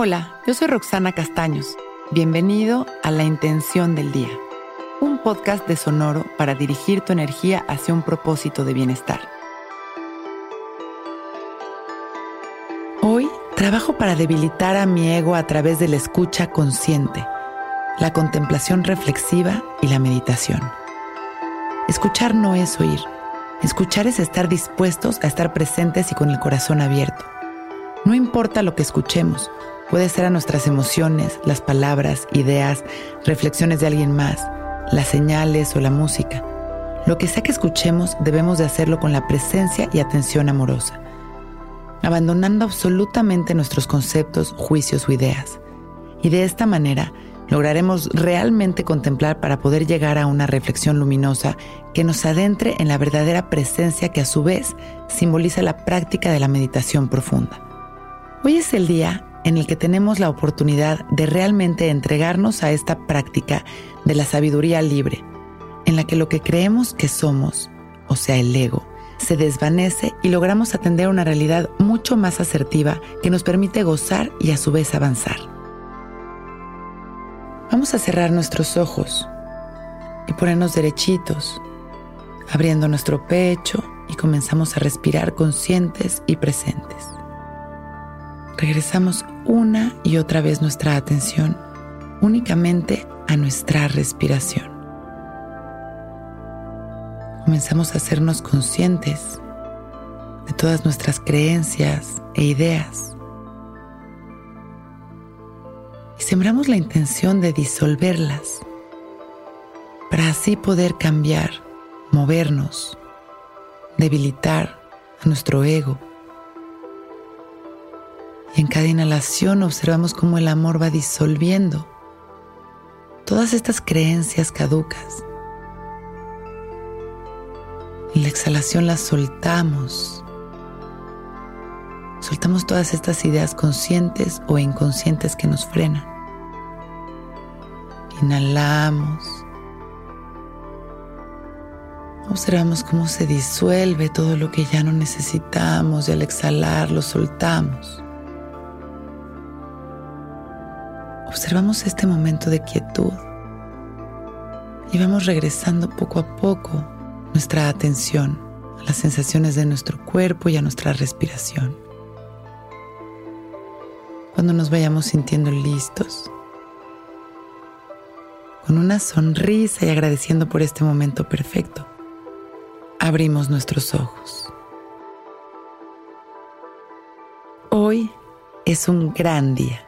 Hola, yo soy Roxana Castaños. Bienvenido a La Intención del Día, un podcast de Sonoro para dirigir tu energía hacia un propósito de bienestar. Hoy trabajo para debilitar a mi ego a través de la escucha consciente, la contemplación reflexiva y la meditación. Escuchar no es oír. Escuchar es estar dispuestos a estar presentes y con el corazón abierto. No importa lo que escuchemos, Puede ser a nuestras emociones, las palabras, ideas, reflexiones de alguien más, las señales o la música. Lo que sea que escuchemos debemos de hacerlo con la presencia y atención amorosa, abandonando absolutamente nuestros conceptos, juicios o ideas. Y de esta manera lograremos realmente contemplar para poder llegar a una reflexión luminosa que nos adentre en la verdadera presencia que a su vez simboliza la práctica de la meditación profunda. Hoy es el día en el que tenemos la oportunidad de realmente entregarnos a esta práctica de la sabiduría libre, en la que lo que creemos que somos, o sea, el ego, se desvanece y logramos atender una realidad mucho más asertiva que nos permite gozar y a su vez avanzar. Vamos a cerrar nuestros ojos y ponernos derechitos, abriendo nuestro pecho y comenzamos a respirar conscientes y presentes regresamos una y otra vez nuestra atención únicamente a nuestra respiración. Comenzamos a hacernos conscientes de todas nuestras creencias e ideas. Y sembramos la intención de disolverlas para así poder cambiar, movernos, debilitar a nuestro ego en cada inhalación observamos cómo el amor va disolviendo todas estas creencias caducas. En la exhalación las soltamos. Soltamos todas estas ideas conscientes o inconscientes que nos frenan. Inhalamos. Observamos cómo se disuelve todo lo que ya no necesitamos y al exhalar lo soltamos. Observamos este momento de quietud y vamos regresando poco a poco nuestra atención a las sensaciones de nuestro cuerpo y a nuestra respiración. Cuando nos vayamos sintiendo listos, con una sonrisa y agradeciendo por este momento perfecto, abrimos nuestros ojos. Hoy es un gran día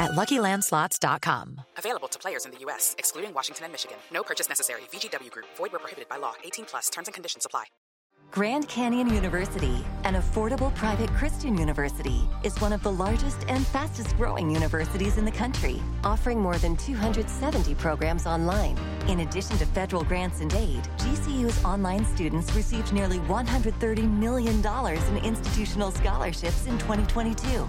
at LuckyLandSlots.com. Available to players in the U.S., excluding Washington and Michigan. No purchase necessary. VGW Group. Void where prohibited by law. 18 plus. Terms and conditions apply. Grand Canyon University, an affordable private Christian university, is one of the largest and fastest growing universities in the country, offering more than 270 programs online. In addition to federal grants and aid, GCU's online students received nearly $130 million in institutional scholarships in 2022.